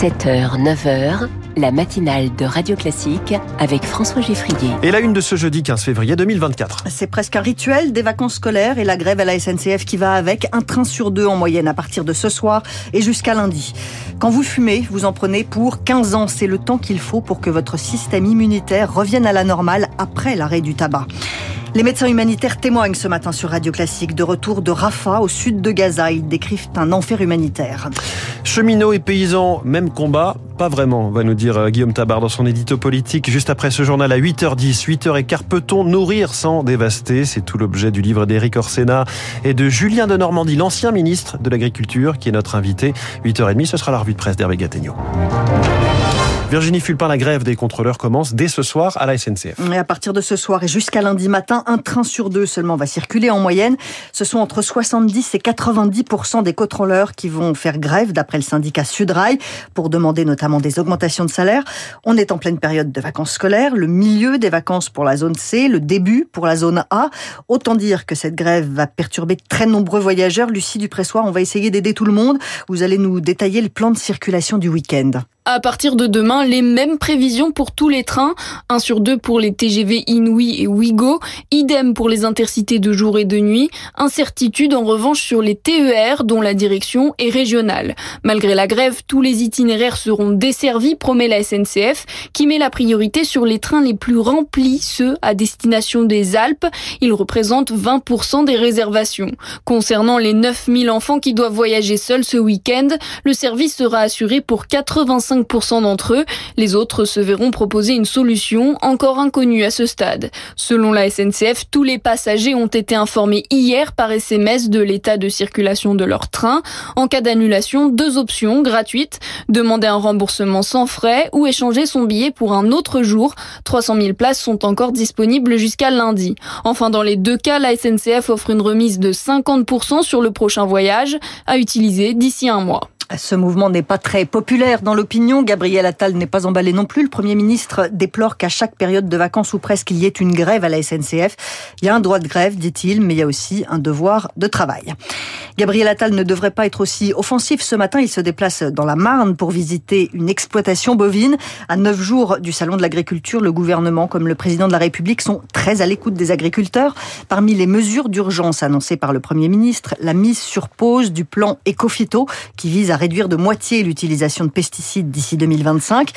7h, 9h, la matinale de Radio Classique avec François Geffrier. Et la une de ce jeudi 15 février 2024. C'est presque un rituel des vacances scolaires et la grève à la SNCF qui va avec un train sur deux en moyenne à partir de ce soir et jusqu'à lundi. Quand vous fumez, vous en prenez pour 15 ans. C'est le temps qu'il faut pour que votre système immunitaire revienne à la normale après l'arrêt du tabac. Les médecins humanitaires témoignent ce matin sur Radio Classique de retour de Rafah au sud de Gaza. Ils décrivent un enfer humanitaire. Cheminots et paysans, même combat Pas vraiment, va nous dire euh, Guillaume Tabar dans son édito politique. Juste après ce journal à 8h10, 8h15, peut-on nourrir sans dévaster? C'est tout l'objet du livre d'Éric Orsena et de Julien de Normandie, l'ancien ministre de l'Agriculture, qui est notre invité. 8h30, ce sera la revue de presse d'Hervé Gattegno. Virginie Fulpin, la grève des contrôleurs commence dès ce soir à la SNCF. Et à partir de ce soir et jusqu'à lundi matin, un train sur deux seulement va circuler en moyenne. Ce sont entre 70 et 90 des contrôleurs qui vont faire grève, d'après le syndicat Sudrail, pour demander notamment des augmentations de salaire. On est en pleine période de vacances scolaires, le milieu des vacances pour la zone C, le début pour la zone A. Autant dire que cette grève va perturber très nombreux voyageurs. Lucie Dupressoir, on va essayer d'aider tout le monde. Vous allez nous détailler le plan de circulation du week-end. À partir de demain, les mêmes prévisions pour tous les trains. 1 sur 2 pour les TGV Inouï et Ouigo. Idem pour les intercités de jour et de nuit. Incertitude en revanche sur les TER dont la direction est régionale. Malgré la grève, tous les itinéraires seront desservis, promet la SNCF, qui met la priorité sur les trains les plus remplis, ceux à destination des Alpes. Ils représentent 20% des réservations. Concernant les 9000 enfants qui doivent voyager seuls ce week-end, le service sera assuré pour 85 5% d'entre eux. Les autres se verront proposer une solution encore inconnue à ce stade. Selon la SNCF, tous les passagers ont été informés hier par SMS de l'état de circulation de leur train. En cas d'annulation, deux options gratuites. Demander un remboursement sans frais ou échanger son billet pour un autre jour. 300 000 places sont encore disponibles jusqu'à lundi. Enfin, dans les deux cas, la SNCF offre une remise de 50% sur le prochain voyage à utiliser d'ici un mois. Ce mouvement n'est pas très populaire dans l'opinion. Gabriel Attal n'est pas emballé non plus. Le Premier ministre déplore qu'à chaque période de vacances ou presque il y ait une grève à la SNCF. Il y a un droit de grève, dit-il, mais il y a aussi un devoir de travail. Gabriel Attal ne devrait pas être aussi offensif. Ce matin, il se déplace dans la Marne pour visiter une exploitation bovine. À neuf jours du Salon de l'agriculture, le gouvernement comme le président de la République sont très à l'écoute des agriculteurs. Parmi les mesures d'urgence annoncées par le Premier ministre, la mise sur pause du plan Ecofito qui vise à réduire de moitié l'utilisation de pesticides d'ici 2025.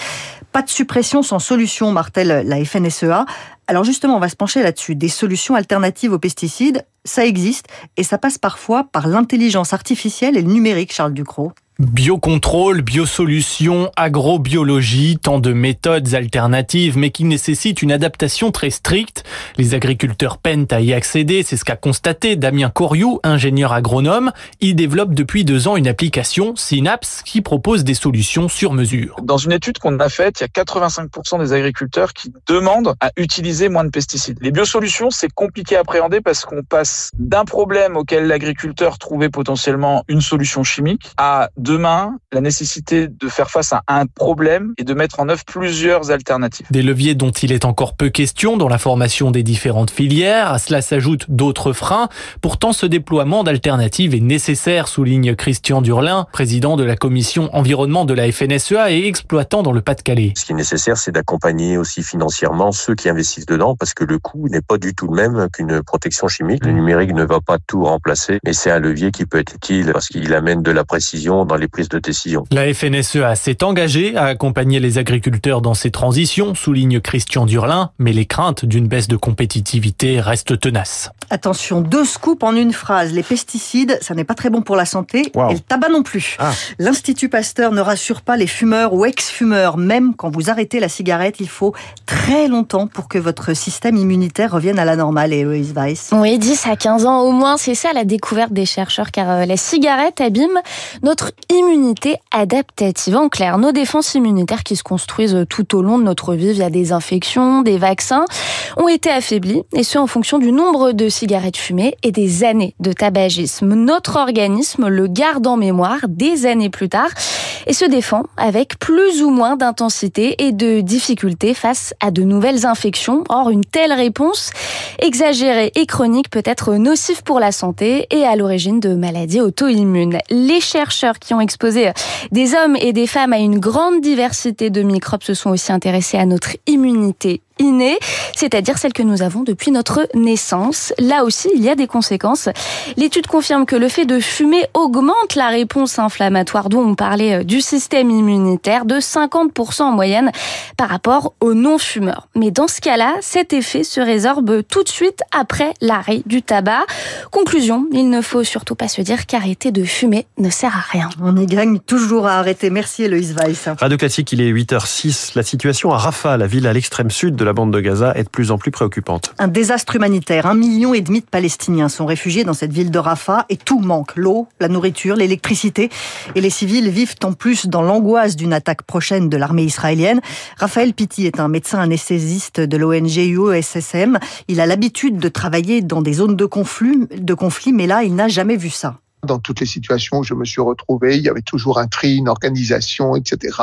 Pas de suppression sans solution, martèle la FNSEA. Alors justement, on va se pencher là-dessus. Des solutions alternatives aux pesticides, ça existe et ça passe parfois par l'intelligence artificielle et le numérique, Charles Ducrot. Biocontrôle, biosolutions, agrobiologie, tant de méthodes alternatives, mais qui nécessitent une adaptation très stricte. Les agriculteurs peinent à y accéder, c'est ce qu'a constaté Damien Coriou, ingénieur agronome. Il développe depuis deux ans une application, Synapse, qui propose des solutions sur mesure. Dans une étude qu'on a faite, il y a 85% des agriculteurs qui demandent à utiliser moins de pesticides. Les biosolutions, c'est compliqué à appréhender parce qu'on passe d'un problème auquel l'agriculteur trouvait potentiellement une solution chimique à demain la nécessité de faire face à un problème et de mettre en œuvre plusieurs alternatives. Des leviers dont il est encore peu question dans la formation des différentes filières. À cela s'ajoutent d'autres freins. Pourtant, ce déploiement d'alternatives est nécessaire, souligne Christian Durlin, président de la commission environnement de la FNSEA et exploitant dans le Pas-de-Calais. Ce qui est nécessaire, c'est d'accompagner aussi financièrement ceux qui investissent dedans parce que le coût n'est pas du tout le même qu'une protection chimique. Le numérique ne va pas tout remplacer, mais c'est un levier qui peut être utile parce qu'il amène de la précision les prises de décision. La FNSEA s'est engagée à accompagner les agriculteurs dans ces transitions, souligne Christian Durlin, mais les craintes d'une baisse de compétitivité restent tenaces. Attention, deux scoops en une phrase. Les pesticides, ça n'est pas très bon pour la santé et le tabac non plus. Ah. L'Institut Pasteur ne rassure pas les fumeurs ou ex-fumeurs. Même quand vous arrêtez la cigarette, il faut très longtemps pour que votre système immunitaire revienne à la normale, Héloïse Weiss. Oui, 10 à 15 ans au moins, c'est ça la découverte des chercheurs, car euh, la cigarette abîme notre immunité adaptative. En clair, nos défenses immunitaires qui se construisent tout au long de notre vie via des infections, des vaccins, ont été affaiblies, et ce en fonction du nombre de cigarettes fumées et des années de tabagisme. Notre organisme le garde en mémoire des années plus tard et se défend avec plus ou moins d'intensité et de difficulté face à de nouvelles infections. Or, une telle réponse exagérée et chronique peut être nocive pour la santé et à l'origine de maladies auto-immunes. Les chercheurs qui ont exposé des hommes et des femmes à une grande diversité de microbes se sont aussi intéressés à notre immunité innée, c'est-à-dire celle que nous avons depuis notre naissance. Là aussi, il y a des conséquences. L'étude confirme que le fait de fumer augmente la réponse inflammatoire dont on parlait euh, du système immunitaire de 50% en moyenne par rapport aux non-fumeurs. Mais dans ce cas-là, cet effet se résorbe tout de suite après l'arrêt du tabac. Conclusion, il ne faut surtout pas se dire qu'arrêter de fumer ne sert à rien. On y gagne toujours à arrêter. Merci Eloïse Weiss. Radio Classique, il est 8h06. La situation à Rafah, la ville à l'extrême sud de la bande de Gaza, est de plus en plus préoccupante. Un désastre humanitaire. Un million et demi de Palestiniens sont réfugiés dans cette ville de Rafah et tout manque. L'eau, la nourriture, l'électricité. Et les civils vivent en plus dans l'angoisse d'une attaque prochaine de l'armée israélienne. Raphaël Pitti est un médecin anesthésiste de l'ONG UOSSM. Il a l'habitude de travailler dans des zones de conflit, de conflit mais là, il n'a jamais vu ça. Dans toutes les situations où je me suis retrouvé, il y avait toujours un tri, une organisation, etc.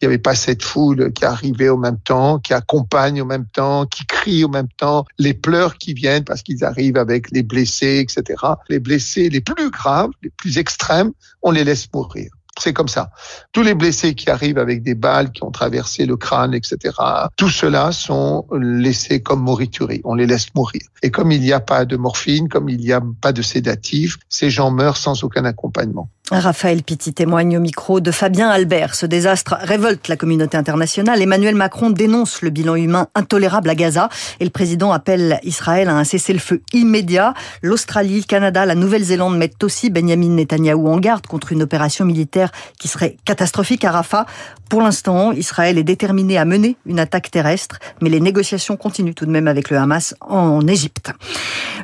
Il n'y avait pas cette foule qui arrivait au même temps, qui accompagne au même temps, qui crie au même temps, les pleurs qui viennent parce qu'ils arrivent avec les blessés, etc. Les blessés les plus graves, les plus extrêmes, on les laisse mourir. C'est comme ça. Tous les blessés qui arrivent avec des balles qui ont traversé le crâne, etc., tout cela sont laissés comme moriturie. On les laisse mourir. Et comme il n'y a pas de morphine, comme il n'y a pas de sédatif, ces gens meurent sans aucun accompagnement. Raphaël Pitti témoigne au micro de Fabien Albert. Ce désastre révolte la communauté internationale. Emmanuel Macron dénonce le bilan humain intolérable à Gaza et le président appelle Israël à un cessez-le-feu immédiat. L'Australie, le Canada, la Nouvelle-Zélande mettent aussi Benjamin Netanyahou en garde contre une opération militaire qui serait catastrophique à Rafah. Pour l'instant, Israël est déterminé à mener une attaque terrestre, mais les négociations continuent tout de même avec le Hamas en Égypte.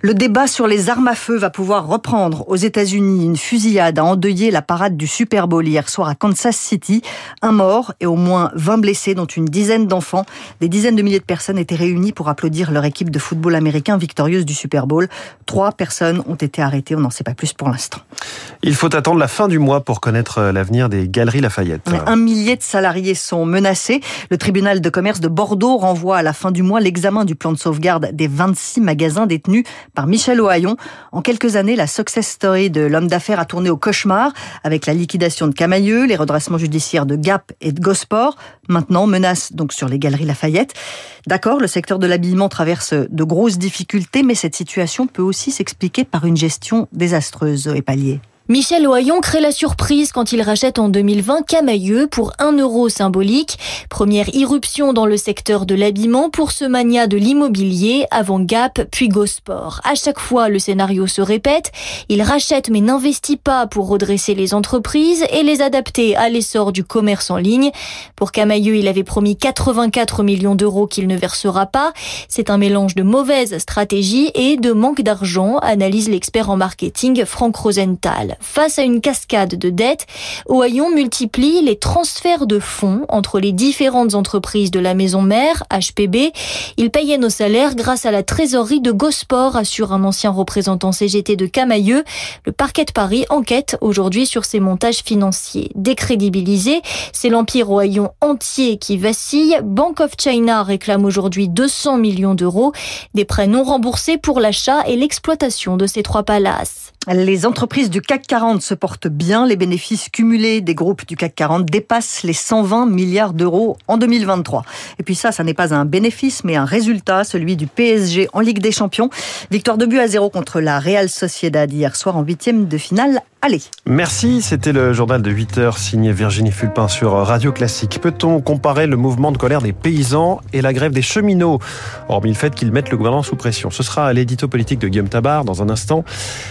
Le débat sur les armes à feu va pouvoir reprendre aux États-Unis. Une fusillade a endeuillé la parade du Super Bowl hier soir à Kansas City. Un mort et au moins 20 blessés, dont une dizaine d'enfants. Des dizaines de milliers de personnes étaient réunies pour applaudir leur équipe de football américain victorieuse du Super Bowl. Trois personnes ont été arrêtées. On n'en sait pas plus pour l'instant. Il faut attendre la fin du mois pour connaître l'avenir des Galeries Lafayette. Un millier de salariés sont menacés. Le tribunal de commerce de Bordeaux renvoie à la fin du mois l'examen du plan de sauvegarde des 26 magasins détenus par Michel Ohaillon. En quelques années, la success story de l'homme d'affaires a tourné au cauchemar avec la liquidation de Camailleux, les redressements judiciaires de Gap et de Gosport. Maintenant, menace donc sur les galeries Lafayette. D'accord, le secteur de l'habillement traverse de grosses difficultés, mais cette situation peut aussi s'expliquer par une gestion désastreuse et palier. Michel Ohaillon crée la surprise quand il rachète en 2020 Camailleux pour un euro symbolique. Première irruption dans le secteur de l'habillement pour ce mania de l'immobilier avant Gap puis Gosport. À chaque fois, le scénario se répète. Il rachète mais n'investit pas pour redresser les entreprises et les adapter à l'essor du commerce en ligne. Pour Camailleux, il avait promis 84 millions d'euros qu'il ne versera pas. C'est un mélange de mauvaise stratégie et de manque d'argent, analyse l'expert en marketing Franck Rosenthal. Face à une cascade de dettes, Ohaillon multiplie les transferts de fonds entre les différentes entreprises de la maison mère, HPB. Il payait nos salaires grâce à la trésorerie de Gosport, assure un ancien représentant CGT de Camailleux. Le parquet de Paris enquête aujourd'hui sur ces montages financiers. Décrédibilisé, c'est l'empire Ohaillon entier qui vacille. Bank of China réclame aujourd'hui 200 millions d'euros, des prêts non remboursés pour l'achat et l'exploitation de ces trois palaces. Les entreprises du CAC 40 se portent bien. Les bénéfices cumulés des groupes du CAC 40 dépassent les 120 milliards d'euros en 2023. Et puis ça, ça n'est pas un bénéfice, mais un résultat, celui du PSG en Ligue des Champions. Victoire de but à zéro contre la Real Sociedad hier soir en huitième de finale. Allez. Merci, c'était le journal de 8 heures signé Virginie Fulpin sur Radio Classique. Peut-on comparer le mouvement de colère des paysans et la grève des cheminots, hormis le fait qu'ils mettent le gouvernement sous pression Ce sera l'édito politique de Guillaume Tabar dans un instant.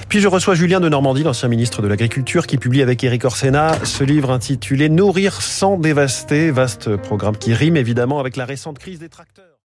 Puis je reçois Julien de Normandie, l'ancien ministre de l'Agriculture, qui publie avec Éric Orsena ce livre intitulé Nourrir sans dévaster, vaste programme qui rime évidemment avec la récente crise des tracteurs.